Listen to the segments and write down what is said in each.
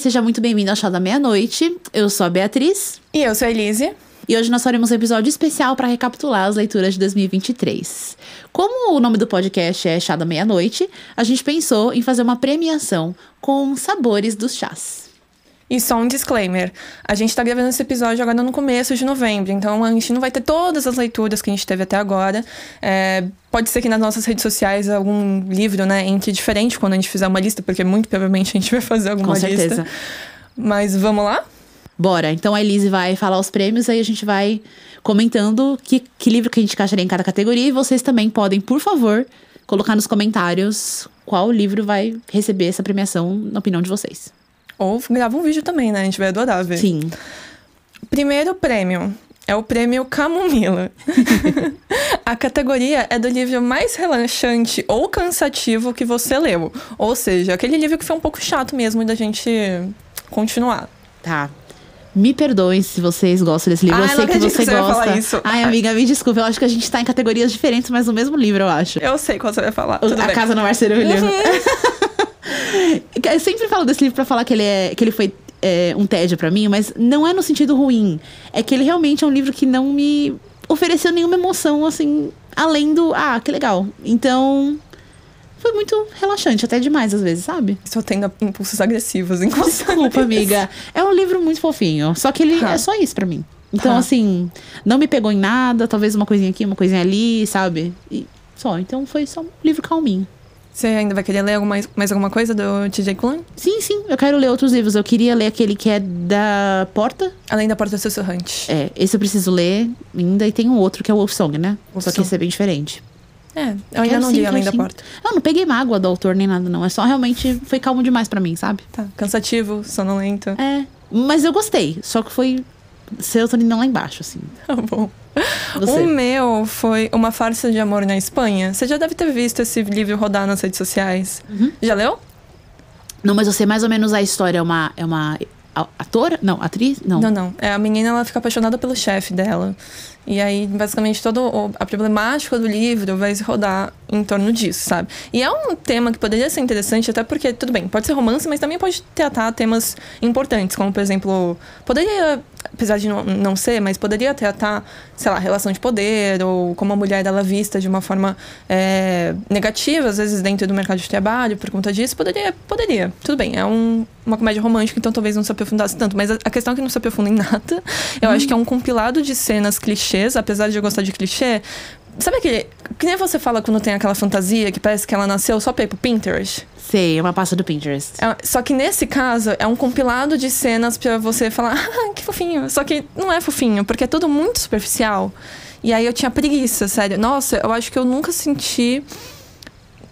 Seja muito bem-vindo ao Chá da Meia-Noite. Eu sou a Beatriz. E eu sou a Elise. E hoje nós faremos um episódio especial para recapitular as leituras de 2023. Como o nome do podcast é Chá da Meia-Noite, a gente pensou em fazer uma premiação com sabores dos chás. E só um disclaimer: a gente tá gravando esse episódio agora no começo de novembro, então a gente não vai ter todas as leituras que a gente teve até agora. É, pode ser que nas nossas redes sociais algum livro, né, entre diferente quando a gente fizer uma lista, porque muito provavelmente a gente vai fazer alguma Com certeza. lista. Mas vamos lá? Bora, então a Elise vai falar os prêmios, aí a gente vai comentando que, que livro que a gente encaixaria em cada categoria. E vocês também podem, por favor, colocar nos comentários qual livro vai receber essa premiação na opinião de vocês. Ou grava um vídeo também, né? A gente vai adorar ver. Sim. Primeiro prêmio é o prêmio Camomila. a categoria é do livro mais relaxante ou cansativo que você leu. Ou seja, aquele livro que foi um pouco chato mesmo da gente continuar. Tá. Me perdoem se vocês gostam desse livro. Ah, eu sei não que você que você gosta. falar isso. Ai, amiga, me desculpa. Eu acho que a gente tá em categorias diferentes, mas no mesmo livro, eu acho. Eu sei qual você vai falar. O- a bem. Casa no Marcerulho. Uhum. Eu sempre falo desse livro pra falar que ele, é, que ele foi é, um tédio pra mim, mas não é no sentido ruim. É que ele realmente é um livro que não me ofereceu nenhuma emoção, assim, além do. Ah, que legal. Então. Foi muito relaxante, até demais às vezes, sabe? Estou tendo impulsos agressivos, inclusive. Desculpa, amiga. É um livro muito fofinho. Só que ele Tá. é só isso pra mim. Então, Tá. assim, não me pegou em nada, talvez uma coisinha aqui, uma coisinha ali, sabe? E só. Então foi só um livro calminho. Você ainda vai querer ler alguma, mais, mais alguma coisa do TJ Klune? Sim, sim, eu quero ler outros livros. Eu queria ler aquele que é da Porta. Além da Porta Sussurrante. É, esse eu preciso ler ainda. E tem um outro que é o Wolf Song, né? Só que Wolfsong. esse é bem diferente. É, eu ainda Quero não sim, li Além da sim. Porta. Eu não peguei mágoa do autor nem nada, não. É só realmente foi calmo demais pra mim, sabe? Tá, cansativo, sonolento. É. Mas eu gostei. Só que foi serotonina lá embaixo, assim. Tá bom. Você. O meu foi Uma Farsa de Amor na Espanha. Você já deve ter visto esse livro rodar nas redes sociais. Uhum. Já leu? Não, mas eu sei mais ou menos a história. É uma. É uma atora? Não, atriz? Não. Não, não. É, a menina ela fica apaixonada pelo chefe dela. E aí, basicamente, toda a problemática do livro vai se rodar em torno disso, sabe? E é um tema que poderia ser interessante, até porque, tudo bem, pode ser romance, mas também pode tratar temas importantes, como, por exemplo, poderia, apesar de não, não ser, mas poderia tratar, sei lá, relação de poder, ou como a mulher ela é vista de uma forma é, negativa, às vezes dentro do mercado de trabalho, por conta disso, poderia, poderia. Tudo bem, é um, uma comédia romântica, então talvez não se aprofundasse tanto, mas a, a questão é que não se aprofunda em nada. Eu acho que é um compilado de cenas clichês, apesar de eu gostar de clichê. Sabe aquele. Que nem você fala quando tem aquela fantasia que parece que ela nasceu só pra ir pro Pinterest? Sei, é uma pasta do Pinterest. É- só que nesse caso é um compilado de cenas pra você falar, ah, que fofinho. Só que não é fofinho, porque é tudo muito superficial. E aí eu tinha preguiça, sério. Nossa, eu acho que eu nunca senti.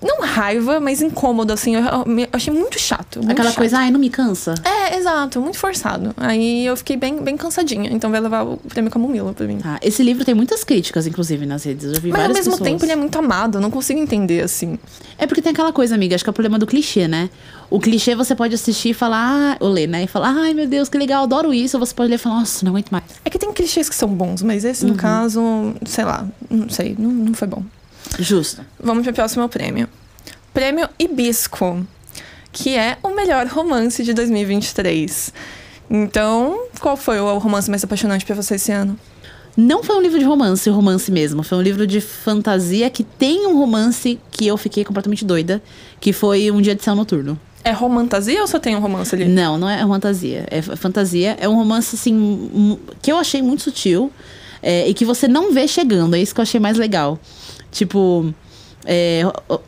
Não raiva, mas incômodo, assim. Eu, eu achei muito chato. muito Aquela chato. coisa, ai, não me cansa. É, exato, muito forçado. Aí eu fiquei bem, bem cansadinha. Então vai levar o prêmio Camomila pra mim. Tá, esse livro tem muitas críticas, inclusive, nas redes. Eu vi Mas ao várias mesmo pessoas. tempo ele é muito amado, eu não consigo entender assim. É porque tem aquela coisa, amiga, acho que é o problema do clichê, né? O clichê você pode assistir e falar, ah, ou ler, né? E falar, ai meu Deus, que legal, adoro isso. Ou você pode ler e falar, nossa, não aguento mais. É que tem clichês que são bons, mas esse, Uhum. no caso, sei lá, não sei, não, não foi bom. Justo. Vamos pro próximo prêmio. Prêmio Hibisco, que é o melhor romance de 2023. Então, qual foi o romance mais apaixonante pra você esse ano? Não foi um livro de romance, romance mesmo. Foi um livro de fantasia que tem um romance que eu fiquei completamente doida, que foi Um Dia de Céu Noturno. É romantasia ou só tem um romance ali? Não, não é fantasia. É fantasia. É um romance, assim, que eu achei muito sutil é, e que você não vê chegando. É isso que eu achei mais legal. Tipo, é,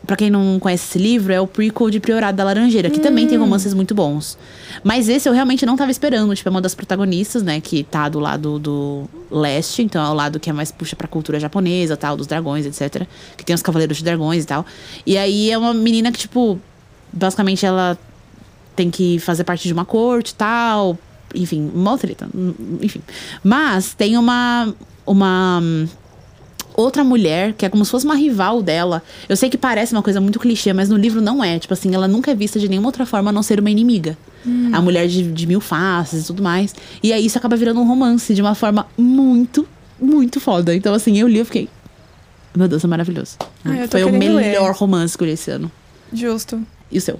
pra quem não conhece esse livro, é o prequel de Priorado da Laranjeira, que também tem romances muito bons. Mas esse eu realmente não tava esperando. Tipo, é uma das protagonistas, né, que tá do lado do leste, então é o lado que é mais puxa pra cultura japonesa, tal, dos dragões, etc. Que tem os cavaleiros de dragões e tal. E aí é uma menina que, tipo, basicamente ela tem que fazer parte de uma corte e tal. Enfim, uma hum, Enfim. Mas tem uma. Uma. Hum, Outra mulher, que é como se fosse uma rival dela. Eu sei que parece uma coisa muito clichê, mas no livro não é. Tipo assim, ela nunca é vista de nenhuma outra forma a não ser uma inimiga. A mulher de, de mil faces e tudo mais. E aí isso acaba virando um romance de uma forma muito, muito foda. Então, assim, eu li e fiquei. Meu Deus, é maravilhoso. Ai, tô Foi o querendo ler. melhor romance que eu li esse ano. Justo. E o seu?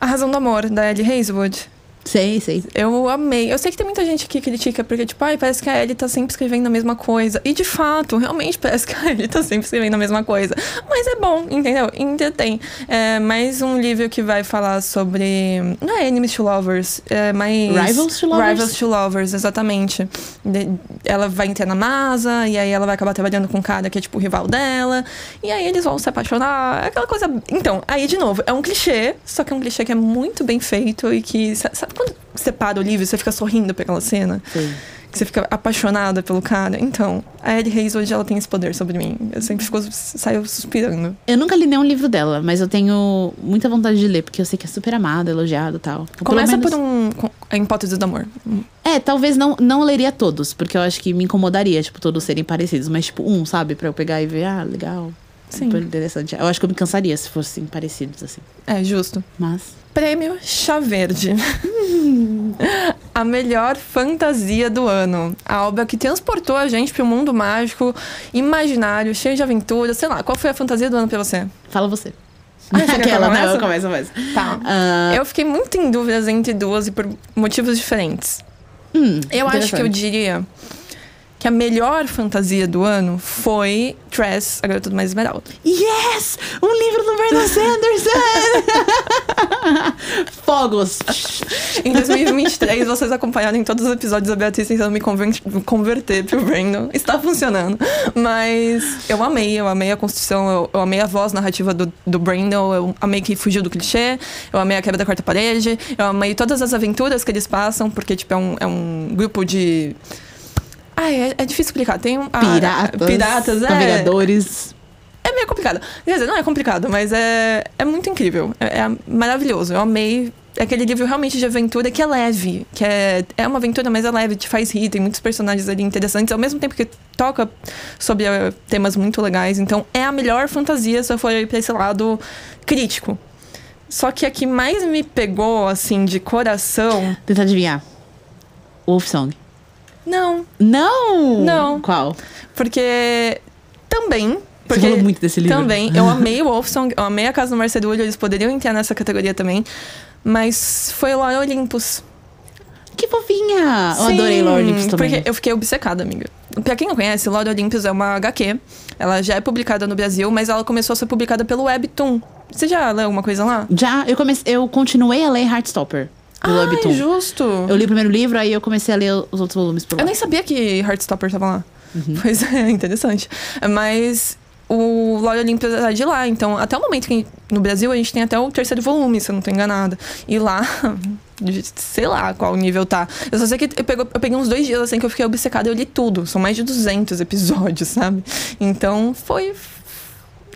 A Razão do Amor, da Ellie Hazelwood. Sei, sei. Eu amei. Eu sei que tem muita gente que critica, porque, tipo, ai, parece que a Ellie tá sempre escrevendo a mesma coisa. E de fato, realmente parece que a Ellie tá sempre escrevendo a mesma coisa. Mas é bom, entendeu? Entretém. É mais um livro que vai falar sobre. Não é Enemies to Lovers, é mais. Rivals to Lovers? Rivals to Lovers, exatamente. Ela vai entrar na masa, e aí ela vai acabar trabalhando com um cara que é, tipo, o rival dela. E aí eles vão se apaixonar. Aquela coisa. Então, aí, de novo, é um clichê, só que é um clichê que é muito bem feito e que. Sabe quando você para o livro você fica sorrindo pra aquela cena? sei. Que você fica apaixonada pelo cara? Então, a Ellie Hayes hoje ela tem esse poder sobre mim. Eu sempre fico, saio suspirando. Eu nunca li nenhum livro dela, mas eu tenho muita vontade de ler, porque eu sei que é super amada, elogiada e tal. Começa menos- por um. A hipótese do amor. É, talvez não, não leria todos, porque eu acho que me incomodaria, tipo, todos serem parecidos. Mas, tipo, um, sabe? Pra eu pegar e ver, ah, legal. Sim. Super interessante. Eu acho que eu me cansaria se fossem parecidos, assim. É, justo. Mas. Prêmio Chá Verde. a melhor fantasia do ano. A obra que transportou a gente para um mundo mágico, imaginário, cheio de aventuras. Sei lá, qual foi a fantasia do ano pra você? Fala você. Ah, Aquela, não, comece? eu começo, eu começo. Tá. Ah, Eu fiquei muito em dúvidas entre duas e por motivos diferentes. hum, Eu acho que eu diria que a melhor fantasia do ano foi Tress, a Garota do Mais Esmeralda. Yes! Um livro do Brandon Sanderson! Fogos! Em 2023, vocês acompanharam em todos os episódios a Beatriz tentando me conver- converter pro Brandon. Está funcionando. Mas eu amei, eu amei a construção, eu, eu amei a voz narrativa do, do Brandon, eu amei que fugiu do clichê, eu amei a quebra da quarta parede, eu amei todas as aventuras que eles passam, porque, tipo, é um, é um grupo de. Ai, é, é difícil explicar. Tem um. a- Piratas. Piratas, é. Navegadores. É meio complicado. Quer dizer, não é complicado, mas é, é muito incrível. É, é maravilhoso. Eu amei. É aquele livro realmente de aventura que é leve. Que é, é uma aventura, mas é leve, te faz rir. Tem muitos personagens ali interessantes, ao mesmo tempo que toca sobre eh, temas muito legais. Então, é a melhor fantasia se eu for ir pra esse lado crítico. Só que a que mais me pegou, assim, de coração. Tenta adivinhar. Wolf Song. Não, Não! Não. Qual? porque também. Você Porque falou muito desse livro. Também. Eu amei o Wolfsong, eu amei a Casa do Marcedulho, eles poderiam entrar nessa categoria também. Mas foi o Lore Olympus. Que fofinha! Eu Sim, adorei Lord Olympus também. Porque eu fiquei obcecada, amiga. Pra quem não conhece, Lore Olympus é uma HQ. Ela já é publicada no Brasil, mas ela começou a ser publicada pelo Webtoon. Você já leu alguma coisa lá? Já, eu comecei, eu continuei a ler Heartstopper do ah, Webtoon. justo. Eu li o primeiro livro, aí eu comecei a ler os outros volumes por lá. Eu nem sabia que Heartstopper tava lá. Uhum. Pois é, interessante. Mas o Lore Olympus é de lá. Então, até o momento que no Brasil a gente tem até o terceiro volume, se eu não tô enganada. E lá, sei lá qual nível tá. Eu só sei que eu, pego- eu peguei uns dois dias assim que eu fiquei obcecada. Eu li tudo. São mais de 200 episódios, sabe? Então, foi.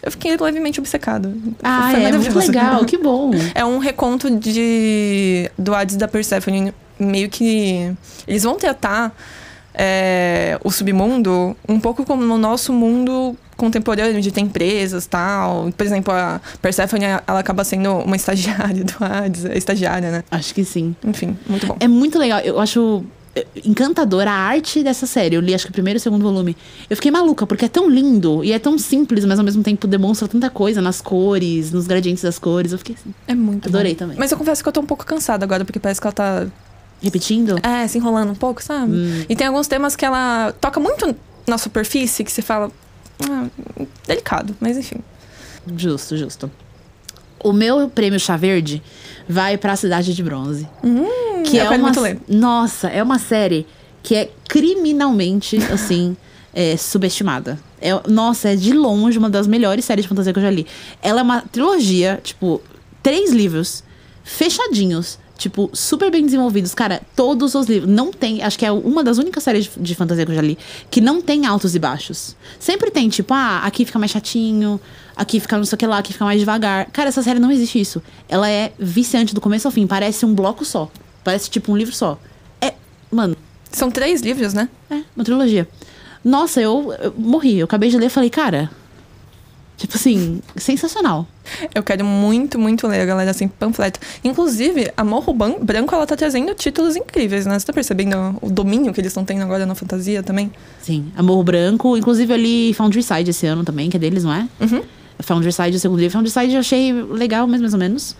Eu fiquei levemente obcecada. Ah, foi é muito maravilhoso. legal, que bom. É um reconto de do Hades da Persephone, meio que eles vão tratar é, o submundo um pouco como no nosso mundo contemporâneo de ter empresas tal. Por exemplo, a Persephone ela acaba sendo uma estagiária do Hades, é estagiária, né? Acho que sim. Enfim, muito bom. É muito legal. Eu acho encantadora a arte dessa série. Eu li acho que o primeiro e o segundo volume. Eu fiquei maluca, porque é tão lindo e é tão simples, mas ao mesmo tempo demonstra tanta coisa nas cores, nos gradientes das cores. Eu fiquei assim, É muito Adorei bom. também. Mas eu confesso que eu tô um pouco cansada agora, porque parece que ela tá repetindo. É, se enrolando um pouco, sabe? Hum. E tem alguns temas que ela toca muito na superfície, que você fala. "Ah, delicado, mas enfim. Justo, justo. O meu prêmio Chá Verde vai pra Cidade de Bronze. Hum, que é uma muito ler. Nossa, é uma série que é criminalmente, assim, é, subestimada. É, nossa, é de longe uma das melhores séries de fantasia que eu já li. Ela é uma trilogia, tipo, três livros fechadinhos. Tipo, super bem desenvolvidos. Cara, todos os livros. Não tem. Acho que é uma das únicas séries de, de fantasia que eu já li que não tem altos e baixos. Sempre tem, tipo, ah, aqui fica mais chatinho, aqui fica não sei o que lá, aqui fica mais devagar. Cara, essa série não existe isso. Ela é viciante do começo ao fim. Parece um bloco só. Parece, tipo, um livro só. É. Mano, São três livros, né? é, uma trilogia. Nossa, eu, eu morri. Eu acabei de ler e falei, cara. Tipo assim, sensacional. Eu quero muito, muito ler a galera assim, panfleto. Inclusive, a Morro Branco, ela tá trazendo títulos incríveis, né? Você tá percebendo o domínio que eles estão tendo agora na fantasia também? Sim, Amor Branco. Inclusive, eu li Foundry Side esse ano também, que é deles, não é? Uhum. Foundry Side, o segundo livro. Foundry Side eu achei legal, mas mais ou menos.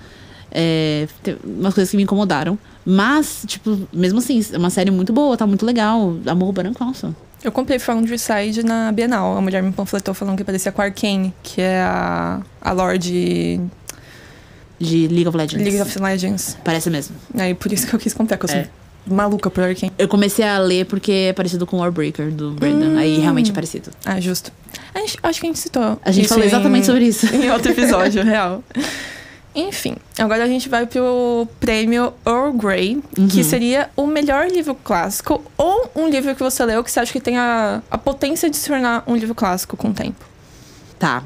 É, umas coisas que me incomodaram. Mas, tipo, mesmo assim, é uma série muito boa, tá muito legal. Amor Baran Coulson. Eu comprei Foundryside na Bienal. A mulher me panfletou falando que parecia com a Arcane, que é a, a Lorde De League of Legends. League of Legends. Parece mesmo. Aí por isso que eu quis comprar, que eu sou É. maluca por Arcane. Eu comecei a ler porque é parecido com Warbreaker do Brandon. Aí realmente é parecido. Ah, justo. Gente, acho que a gente citou. A gente falou exatamente em- sobre isso. Em outro episódio, real. Enfim, agora a gente vai pro prêmio Earl Grey, Uhum. que seria o melhor livro clássico ou um livro que você leu que você acha que tem a, a potência de se tornar um livro clássico com o tempo. Tá.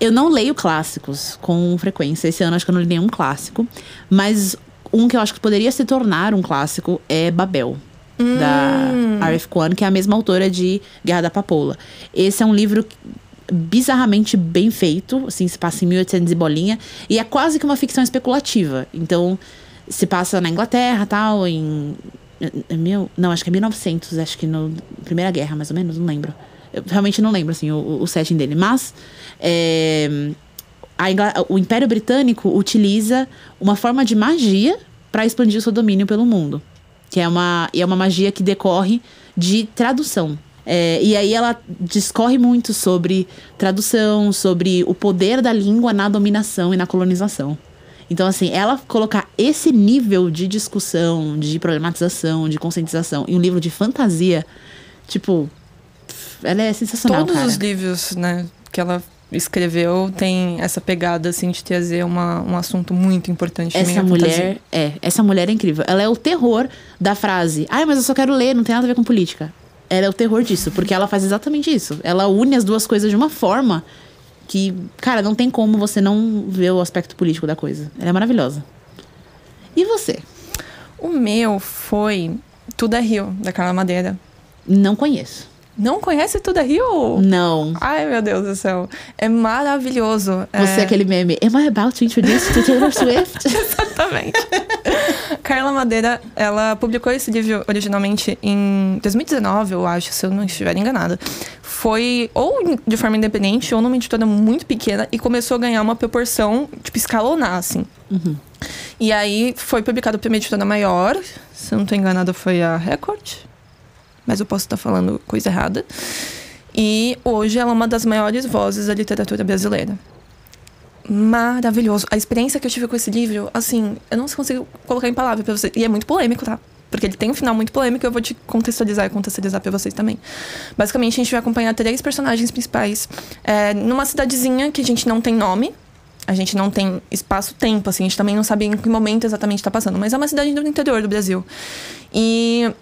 Eu não leio clássicos com frequência. Esse ano acho que eu não li nenhum clássico. Mas um que eu acho que poderia se tornar um clássico é Babel. Da R.F. Kuan, que é a mesma autora de Guerra da Papoula. Esse é um livro bizarramente bem feito, assim, se passa em 1800 e bolinha, e é quase que uma ficção especulativa. Então, se passa na Inglaterra, tal, em é mil, não, acho que é 1900, acho que no Primeira Guerra, mais ou menos, não lembro. Eu realmente não lembro, assim, o, o setting dele. Mas, é, o Império Britânico utiliza uma forma de magia para expandir o seu domínio pelo mundo. Que é uma, é uma magia que decorre de tradução. É, e aí ela discorre muito sobre tradução, sobre o poder da língua na dominação e na colonização. Então, assim, ela colocar esse nível de discussão, de problematização, de conscientização em um livro de fantasia, tipo, ela é sensacional, Todos cara. os livros, né, que ela escreveu tem essa pegada, assim, de trazer uma, um assunto muito importante. Essa mulher fantasia. é, essa mulher é incrível. Ela é o terror da frase. Ai, mas eu só quero ler, não tem nada a ver com política. Ela é o terror disso, porque ela faz exatamente isso. Ela une as duas coisas de uma forma que, cara, não tem como você não ver o aspecto político da coisa. Ela é maravilhosa. E você? O meu foi Tudo é Rio, da Carla Madeira. Não conheço. Não conhece Tudo é Rio? Não. Ai, meu Deus do céu. É maravilhoso. Você é é... aquele meme. Am I about to introduce to Taylor Swift? Exatamente. Carla Madeira, ela publicou esse livro originalmente em 2019, eu acho, se eu não estiver enganada. Foi ou de forma independente ou numa editora muito pequena e começou a ganhar uma proporção, tipo, escalonar, assim. E aí foi publicado uma editora maior, se eu não estou enganada foi a Record, mas eu posso estar falando coisa errada. E hoje ela é uma das maiores vozes da literatura brasileira maravilhoso. A experiência que eu tive com esse livro, assim, eu não consigo colocar em palavras pra você. E é muito polêmico, tá? Porque ele tem um final muito polêmico eu vou te contextualizar e contextualizar pra vocês também. Basicamente, a gente vai acompanhar três personagens principais é, numa cidadezinha que a gente não tem nome. A gente não tem espaço-tempo, assim. A gente também não sabe em que momento exatamente tá passando. Mas é uma cidade do interior do Brasil. E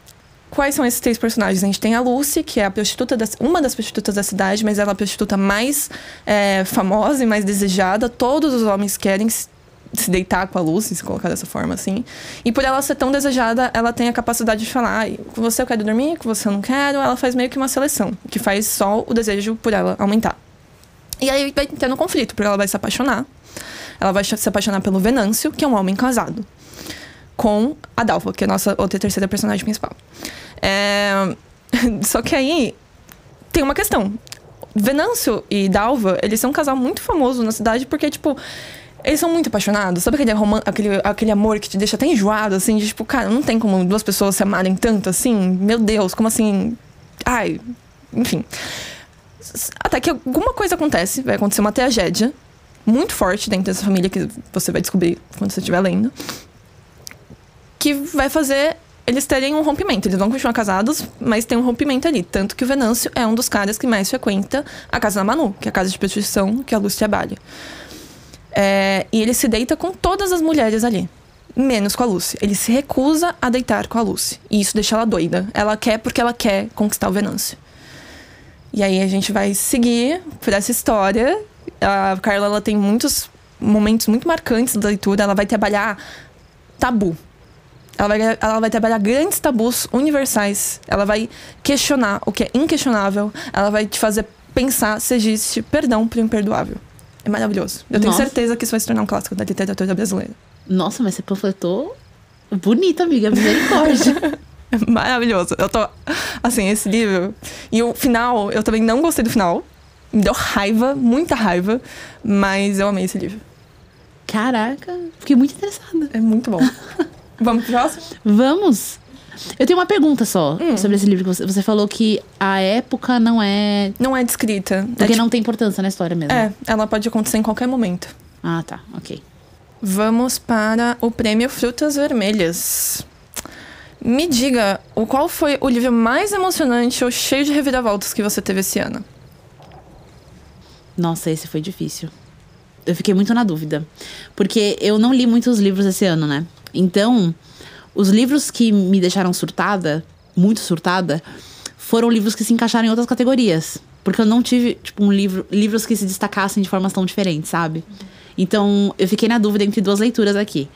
Quais são esses três personagens? A gente tem a Lucy, que é a prostituta da, uma das prostitutas da cidade, mas ela é a prostituta mais é, famosa e mais desejada. Todos os homens querem se deitar com a Lucy, se colocar dessa forma assim. E por ela ser tão desejada, ela tem a capacidade de falar: "Ai, com você eu quero dormir, com você eu não quero. Ela faz meio que uma seleção, que faz só o desejo por ela aumentar. E aí vai tendo um conflito, porque ela vai se apaixonar. Ela vai se apaixonar pelo Venâncio, que é um homem casado com a Dalva, que é a nossa outra terceira personagem principal. É... Só que aí tem uma questão. Venâncio e Dalva, eles são um casal muito famoso na cidade porque, tipo, eles são muito apaixonados. Sabe aquele, roman aquele, aquele amor que te deixa até enjoado, assim? De, tipo, cara, não tem como duas pessoas se amarem tanto assim? Meu Deus, como assim? Ai, enfim. Até que alguma coisa acontece, vai acontecer uma tragédia muito forte dentro dessa família que você vai descobrir quando você estiver lendo que vai fazer eles terem um rompimento. Eles vão continuar casados, mas tem um rompimento ali. Tanto que o Venâncio é um dos caras que mais frequenta a casa da Manu, que é a casa de prostituição que a Luz trabalha. É, e ele se deita com todas as mulheres ali, menos com a Lucy. Ele se recusa a deitar com a Lucy. E isso deixa ela doida. Ela quer porque ela quer conquistar o Venâncio. E aí a gente vai seguir por essa história. A Carla ela tem muitos momentos muito marcantes da leitura. Ela vai trabalhar tabu. Ela vai, ela vai trabalhar grandes tabus universais. Ela vai questionar o que é inquestionável. Ela vai te fazer pensar se existe perdão para o imperdoável. É maravilhoso. Eu tenho Nossa. certeza que isso vai se tornar um clássico da literatura brasileira. Nossa, mas você panfletou bonito, amiga. Misericórdia. É maravilhoso. Eu tô. Assim, esse livro. E o final, eu também não gostei do final. Me deu raiva, muita raiva. Mas eu amei esse livro. Caraca, fiquei muito interessada. É muito bom. Vamos pro próximo? Vamos! Eu tenho uma pergunta só Hum. sobre esse livro que você, você falou que a época não é. Não é descrita. Porque é, tipo- não tem importância na história mesmo. é, ela pode acontecer em qualquer momento. Ah, tá, ok. Vamos para o prêmio Frutas Vermelhas. Me diga, o qual foi o livro mais emocionante ou cheio de reviravoltas que você teve esse ano? Nossa, esse foi difícil. Eu fiquei muito na dúvida. Porque eu não li muitos livros esse ano, né? Então, os livros que me deixaram surtada, muito surtada, foram livros que se encaixaram em outras categorias. Porque eu não tive, tipo, um livro, livros que se destacassem de formas tão diferentes, sabe? Então, eu fiquei na dúvida entre duas leituras aqui.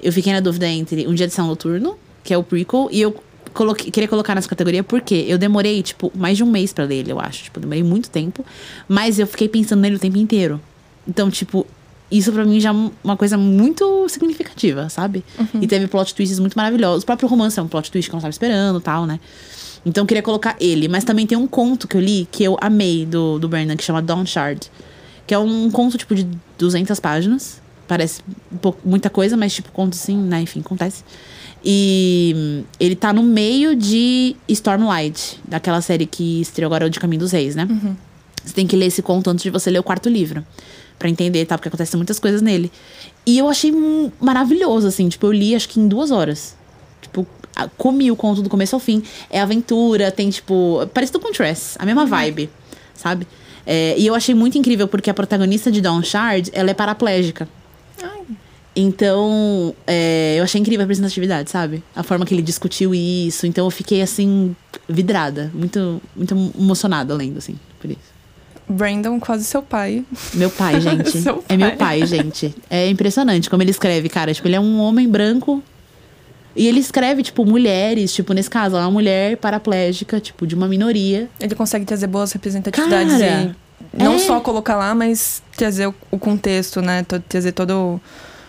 Eu fiquei na dúvida entre Um Dia de São Noturno, que é o prequel, e eu coloquei- queria colocar nessa categoria porque eu demorei, tipo, mais de um mês pra ler ele, eu acho. Tipo, demorei muito tempo. Mas eu fiquei pensando nele o tempo inteiro. Então, tipo, isso pra mim já é uma coisa muito significativa, sabe? E teve plot twists muito maravilhosos. O próprio romance é um plot twist que eu não estava esperando tal, né? Então eu queria colocar ele. Mas também tem um conto que eu li que eu amei do, do Bernard, que chama Dawn Shard. Que é um conto, tipo, de 200 páginas. Parece pouco, muita coisa, mas, tipo, conto assim, né? Enfim, acontece. E ele tá no meio de Stormlight, daquela série que estreou agora o De Caminho dos Reis, né? Você tem que ler esse conto antes de você ler o quarto livro. Pra entender, tá? Porque acontecem muitas coisas nele. E eu achei maravilhoso, assim. Tipo, eu li acho que em duas horas. Tipo, comi o conto do começo ao fim. É aventura, tem, tipo. Parece do Contrast, a mesma vibe, sabe? É, e eu achei muito incrível porque a protagonista de Dawn Shard, ela é paraplégica. Então, é, eu achei incrível a representatividade, sabe? A forma que ele discutiu isso. Então, eu fiquei, assim, vidrada. Muito, muito emocionada lendo, assim, por isso. Brandon, quase seu pai. Meu pai, gente. É meu pai. gente. É impressionante como ele escreve, cara. Tipo, ele é um homem branco. E ele escreve, tipo, mulheres. Tipo, nesse caso, é uma mulher paraplégica, tipo, de uma minoria. Ele consegue trazer boas representatividades Cara, e não é. só colocar lá, mas trazer o, o contexto, né? Trazer todo.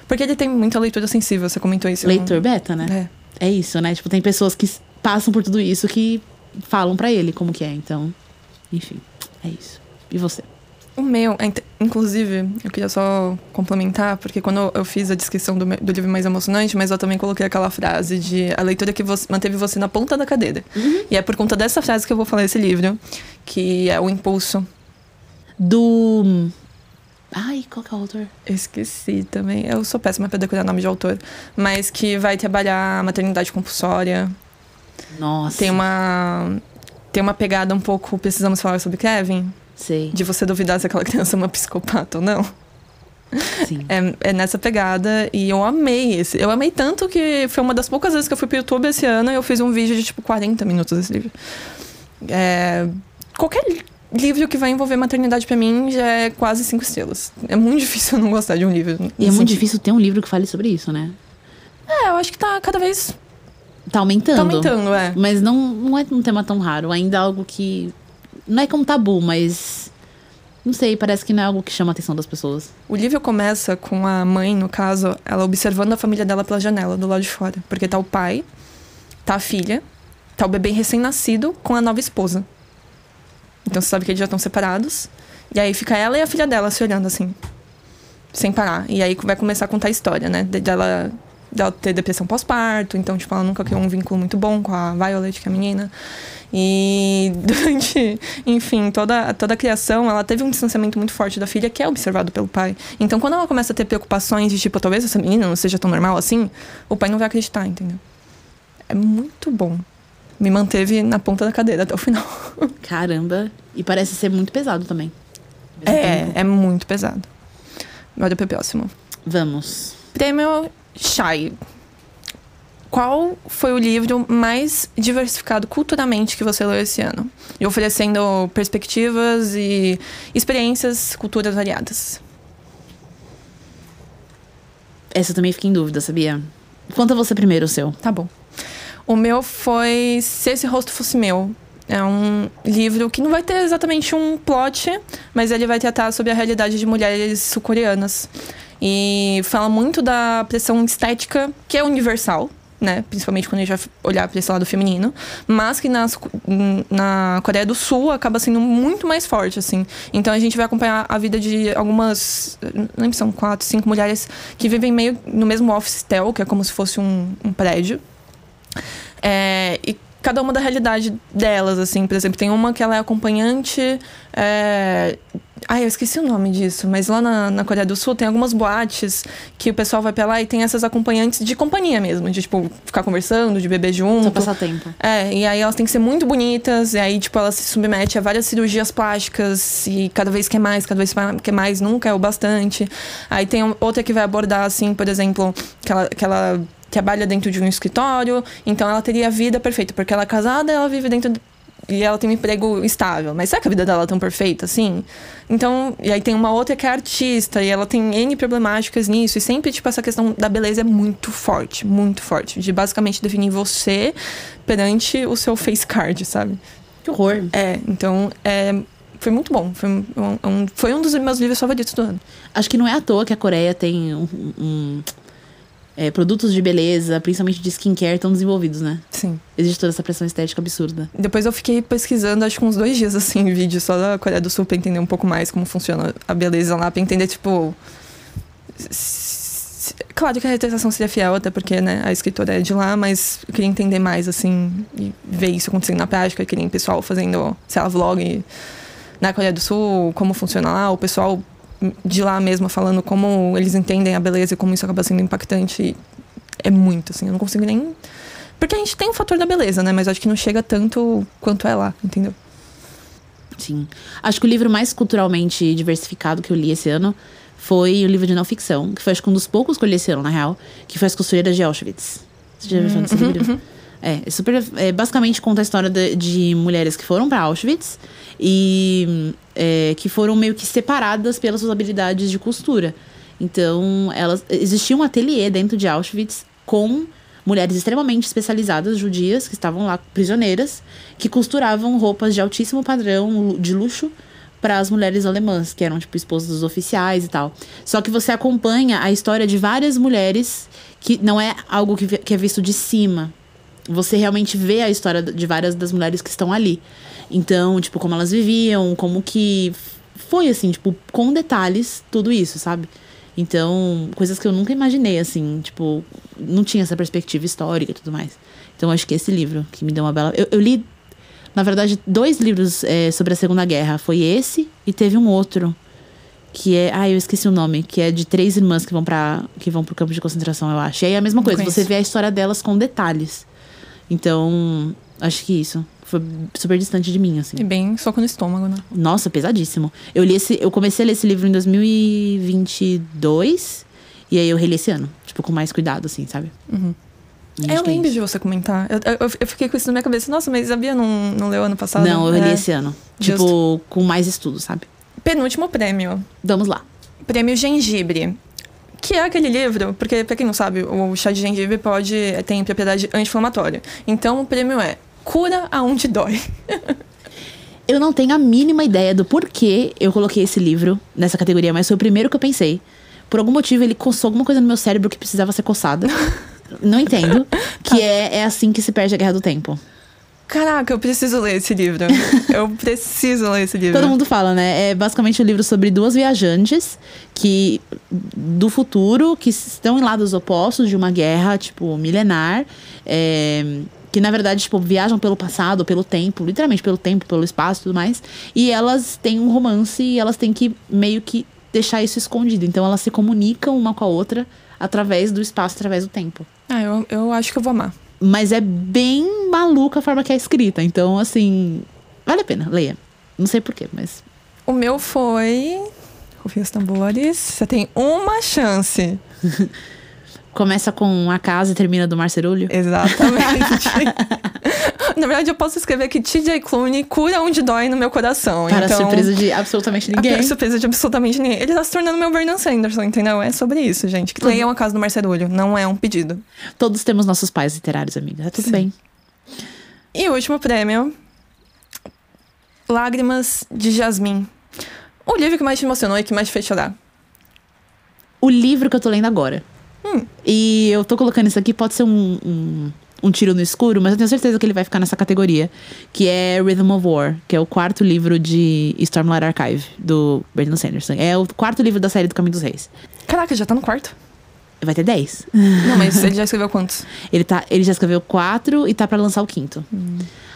Porque ele tem muita leitura sensível, você comentou isso. Leitor beta, né? É. É isso, né? Tipo, tem pessoas que passam por tudo isso que falam pra ele como que é. Então, enfim, é isso. E você? O meu, é inclusive, eu queria só complementar, porque quando eu fiz a descrição do, do livro mais emocionante, mas eu também coloquei aquela frase de a leitura que você, manteve você na ponta da cadeira. E é por conta dessa frase que eu vou falar esse livro, que é O Impulso. Do. Ai, qual que é o autor? Esqueci também. Eu sou péssima pra decorar nome de autor. Mas que vai trabalhar a maternidade compulsória. Nossa. Tem uma. Tem uma pegada um pouco. Precisamos falar sobre Kevin? Sei. De você duvidar se aquela criança é uma psicopata ou não. Sim. É, é nessa pegada. E eu amei esse. Eu amei tanto que foi uma das poucas vezes que eu fui pro YouTube esse ano e eu fiz um vídeo de tipo 40 minutos desse livro. É, qualquer livro que vai envolver maternidade pra mim já é quase cinco estrelas. É muito difícil eu não gostar de um livro. E é muito sentido. difícil ter um livro que fale sobre isso, né? É, eu acho que tá cada vez Tá aumentando. tá aumentando, é. Mas não, não é um tema tão raro. Ainda é algo que. Não é como tabu, mas. Não sei, parece que não é algo que chama a atenção das pessoas. O livro começa com a mãe, no caso, ela observando a família dela pela janela, do lado de fora. Porque tá o pai, tá a filha, tá o bebê recém-nascido com a nova esposa. Então você sabe que eles já estão separados. E aí fica ela e a filha dela se olhando assim, sem parar. E aí vai começar a contar a história, né? De- Dela, dela ter depressão pós-parto. Então, tipo, ela nunca criou um vínculo muito bom com a Violet, que é a menina. E durante, enfim, toda, toda a criação, ela teve um distanciamento muito forte da filha, que é observado pelo pai. Então, quando ela começa a ter preocupações de tipo, talvez essa menina não seja tão normal assim, o pai não vai acreditar, entendeu? É muito bom. Me manteve na ponta da cadeira até o final. Caramba. E parece ser muito pesado também. É, tempo. é muito pesado. Bora pro próximo. Vamos. Prêmio Shai. Qual foi o livro mais diversificado culturalmente que você leu esse ano? E oferecendo perspectivas e experiências, culturas variadas. Essa eu também fiquei em dúvida, sabia? Conta você primeiro o seu. Tá bom. O meu foi Se Esse Rosto Fosse Meu. É um livro que não vai ter exatamente um plot, mas ele vai tratar sobre a realidade de mulheres sul-coreanas. E fala muito da pressão estética, que é universal, né? Principalmente quando a gente vai olhar para esse lado feminino, mas que nas, na Coreia do Sul acaba sendo muito mais forte, assim. Então a gente vai acompanhar a vida de algumas, não lembro são quatro, cinco mulheres que vivem meio no mesmo office tel, que é como se fosse um, um prédio. É, e cada uma da realidade delas, assim. Por exemplo, tem uma que ela é acompanhante. É... Ai, eu esqueci o nome disso, mas lá na, na, Coreia do Sul tem algumas boates que o pessoal vai pra lá e tem essas acompanhantes de companhia mesmo, de tipo, ficar conversando, de beber junto. Só passar tempo. É, e aí elas têm que ser muito bonitas, e aí, tipo, elas se submetem a várias cirurgias plásticas, e cada vez quer mais, cada vez quer mais, nunca é o bastante. Aí tem outra que vai abordar, assim, por exemplo, que ela, que ela trabalha dentro de um escritório, então ela teria a vida perfeita, porque ela é casada, ela vive dentro de, e ela tem um emprego estável. Mas será que a vida dela é tão perfeita assim? Então, e aí tem uma outra que é artista, e ela tem N problemáticas nisso, e sempre, tipo, essa questão da beleza é muito forte, muito forte, de basicamente definir você perante o seu face card, sabe? Que horror. É, então, é, foi muito bom. Foi um, um, foi um dos meus livros favoritos do ano. Acho que não é à toa que a Coreia tem um, um é, produtos de beleza, principalmente de skincare, estão desenvolvidos, né? Sim. Existe toda essa pressão estética absurda. Depois eu fiquei pesquisando, acho que uns dois dias, assim, vídeo só da Coreia do Sul pra entender um pouco mais como funciona a beleza lá, pra entender, tipo. Claro que a retratação seria fiel, até porque, né, a escritora é de lá, mas eu queria entender mais, assim, e ver isso acontecendo na prática. Eu queria um pessoal fazendo, sei lá, vlog na Coreia do Sul, como funciona lá, o pessoal de lá mesmo falando como eles entendem a beleza e como isso acaba sendo impactante. É muito, assim, eu não consigo nem. Porque a gente tem o fator da beleza, né? Mas acho que não chega tanto quanto é lá, entendeu? Sim. Acho que o livro mais culturalmente diversificado que eu li esse ano foi o livro de não ficção, que foi acho que um dos poucos que eu li esse ano, na real, que foi As Costureiras de Auschwitz. Você já falar desse uhum, livro? Uhum. É, é, super. É, basicamente conta a história de, de mulheres que foram para Auschwitz e é, que foram meio que separadas pelas suas habilidades de costura. Então, elas existia um ateliê dentro de Auschwitz com mulheres extremamente especializadas, judias, que estavam lá prisioneiras, que costuravam roupas de altíssimo padrão, de luxo, para as mulheres alemãs, que eram, tipo, esposas dos oficiais e tal. Só que você acompanha a história de várias mulheres, que não é algo que, que é visto de cima você realmente vê a história de várias das mulheres que estão ali. Então, tipo, como elas viviam, como que foi assim, tipo, com detalhes, tudo isso, sabe? Então, coisas que eu nunca imaginei, assim, tipo, não tinha essa perspectiva histórica e tudo mais. Então, acho que esse livro que me deu uma bela. Eu, eu li, na verdade, dois livros é, sobre a Segunda Guerra. Foi esse e teve um outro. Que é. Ah, eu esqueci o nome. Que é de três irmãs que vão para que vão pro campo de concentração, eu acho. E aí é a mesma coisa, você vê a história delas com detalhes. Então, acho que isso. Foi super distante de mim, assim. E bem soco no estômago, né? Nossa, pesadíssimo. Eu li esse, eu comecei a ler esse livro em 2022 e aí eu reli esse ano. Tipo, com mais cuidado, assim, sabe? Uhum. É, eu é lembro é de você comentar. Eu, eu, eu, fiquei com isso na minha cabeça. Nossa, mas a Bia não, não leu ano passado? Não, eu reli é. esse ano. Justo. Tipo, com mais estudo, sabe? Penúltimo prêmio. Vamos lá. Prêmio Gengibre. Que é aquele livro, porque, pra quem não sabe, o chá de gengibre pode tem propriedade anti-inflamatória. Então, o prêmio é Cura aonde dói. eu não tenho a mínima ideia do porquê eu coloquei esse livro nessa categoria, mas foi o primeiro que eu pensei. Por algum motivo, ele coçou alguma coisa no meu cérebro que precisava ser coçada. não entendo. Que tá. é, é assim que se perde a Guerra do Tempo. Caraca, eu preciso ler esse livro. eu preciso ler esse livro. Todo mundo fala, né? É basicamente um livro sobre duas viajantes que do futuro que estão em lados opostos de uma guerra, tipo, milenar. É, que na verdade, tipo, viajam pelo passado, pelo tempo, literalmente pelo tempo, pelo espaço e tudo mais. E elas têm um romance e elas têm que meio que deixar isso escondido. Então elas se comunicam uma com a outra através do espaço, através do tempo. Ah, eu, eu acho que eu vou amar. Mas é bem maluca a forma que é escrita. Então, assim, vale a pena, leia. Não sei porquê, mas. O meu foi. Rufem os tambores. Você tem uma chance. Começa com a casa e termina do Marcerulho? Exatamente. Na verdade, eu posso escrever que TJ Clooney cura onde dói no meu coração. Para então, surpresa de absolutamente ninguém. Para surpresa de absolutamente ninguém. Ele tá se tornando meu Vernon Sanderson, entendeu? É sobre isso, gente. Que leiam a casa do Marcerulho. Não é um pedido. Todos temos nossos pais literários, amiga. Tá tudo Sim. bem. E o último prêmio. Lágrimas de Jasmine. O livro que mais te emocionou e que mais te fez chorar. O livro que eu tô lendo agora. E eu tô colocando isso aqui, pode ser um, um, um tiro no escuro, mas eu tenho certeza que ele vai ficar nessa categoria, que é Rhythm of War, que é o quarto livro de Stormlight Archive, do Brandon Sanderson. É o quarto livro da série do Caminho dos Reis. Caraca, já tá no quarto. Vai ter 10. Não, mas ele já escreveu quantos? Ele, tá, ele já escreveu quatro e tá pra lançar o quinto.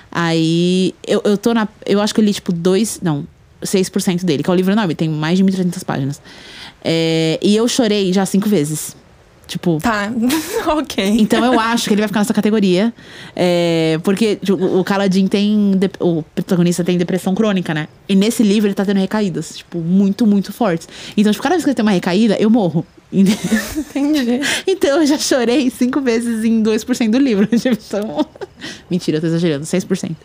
Aí, eu, eu tô na. Eu acho que eu li, tipo, dois. Não, 6% dele, que é um livro enorme, tem mais de 1.300 páginas. É, e eu chorei já cinco vezes. Tipo. Tá, ok. Então eu acho que ele vai ficar nessa categoria. É, porque tipo, o Kaladin tem. O protagonista tem depressão crônica, né? E nesse livro ele tá tendo recaídas, tipo, muito, muito fortes. Então, tipo, cada vez que ele tem uma recaída, eu morro. Entendi. Então eu já chorei cinco vezes em 2% do livro. Tipo, então... Mentira, eu tô exagerando, 6%.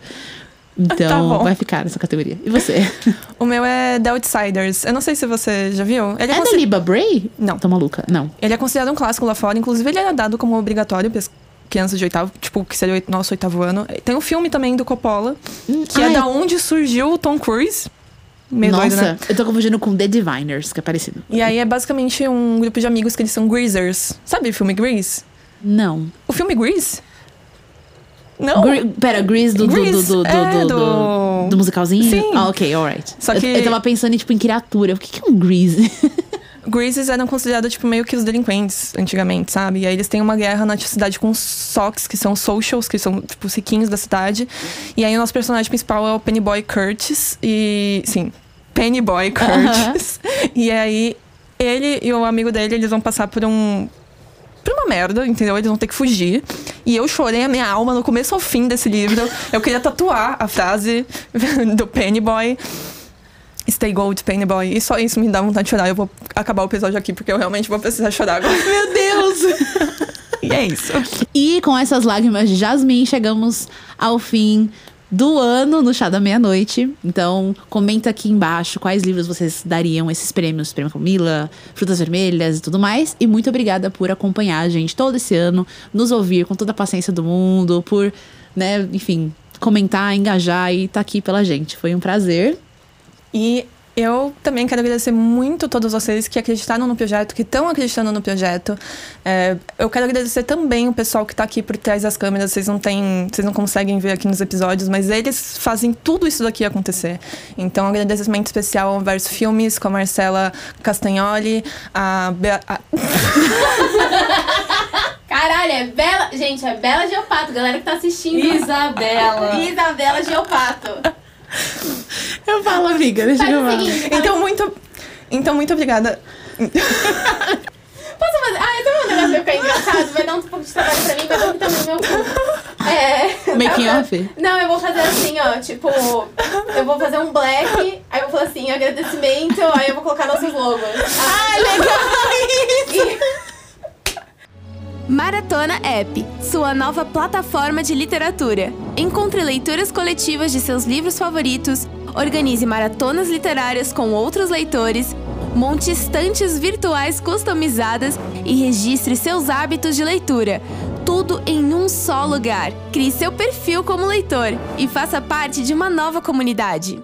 Então Tá vai ficar nessa categoria. E você? O meu é The Outsiders. Eu não sei se você já viu. Ele é, É da consi- Liba Bray? Não. Tô maluca. Não. Ele é considerado um clássico lá fora. Inclusive, ele era dado como obrigatório para as crianças de oitavo, tipo, que seria o nosso oitavo ano. Tem um filme também do Coppola, que é Ai, da onde surgiu o Tom Cruise. Meio Nossa, doido, né? eu tô confundindo com The Diviners, que é parecido. E aí é basicamente um grupo de amigos que eles são greasers. Sabe o filme Grease? Não. O filme Grease? Não. Gre- Pera, Grease do, do, do, do, do, é, do, do- musicalzinho? Sim. Ah, ok, alright. Só Eu- que- Eu, tava pensando em, tipo, em criatura. O que, que é um Grease? Greases eram considerados, tipo, meio que os delinquentes antigamente, sabe? E aí eles têm uma guerra na cidade com os socks, que são socials, que são, tipo, os riquinhos da cidade. E aí o nosso personagem principal é o Pennyboy Curtis. E. Sim, Pennyboy Curtis. E aí ele e o amigo dele, eles vão passar por um. Por uma merda, entendeu? Eles vão ter que fugir. E eu chorei a minha alma no começo ao fim desse livro. Eu queria tatuar a frase do Pennyboy. Stay Gold, Pennyboy. E só isso me dá vontade de chorar. Eu vou acabar o episódio aqui, porque eu realmente vou precisar chorar agora. Meu Deus! E é isso. E com essas lágrimas de Jasmine, chegamos ao fim do ano no Chá da Meia-Noite. Então, comenta aqui embaixo quais livros vocês dariam esses prêmios. Prêmio Camila, Frutas Vermelhas e tudo mais. E muito obrigada por acompanhar a gente todo esse ano, nos ouvir com toda a paciência do mundo, por, né, enfim, comentar, engajar e estar aqui pela gente. Foi um prazer. E eu também quero agradecer muito a todos vocês que acreditaram no projeto, que estão acreditando no projeto. É, eu quero agradecer também o pessoal que está aqui por trás das câmeras. Vocês não têm, vocês não conseguem ver aqui nos episódios, mas eles fazem tudo isso daqui acontecer. Então, um agradecimento especial ao Verso Filmes, com a Marcela Castagnoli, a, Bea- a Caralho, é Bela. Gente, é Bela Geopato, galera que tá assistindo. Isabela. Isabela Geopato. Eu falo, amiga, deixa Faz eu falar. seguinte. Então, muito, então, muito obrigada. Posso fazer? Ah, então um negócio vai ficar engraçado, vai dar um pouco de trabalho pra mim, vai dar também meu cu. É. Making off? Não, eu vou fazer assim, ó, tipo, eu vou fazer um black, aí eu vou falar assim, agradecimento, aí eu vou colocar nossos logos. Ah, legal! Maratona App, sua nova plataforma de literatura. Encontre leituras coletivas de seus livros favoritos, organize maratonas literárias com outros leitores, monte estantes virtuais customizadas e registre seus hábitos de leitura. Tudo em um só lugar. Crie seu perfil como leitor e faça parte de uma nova comunidade.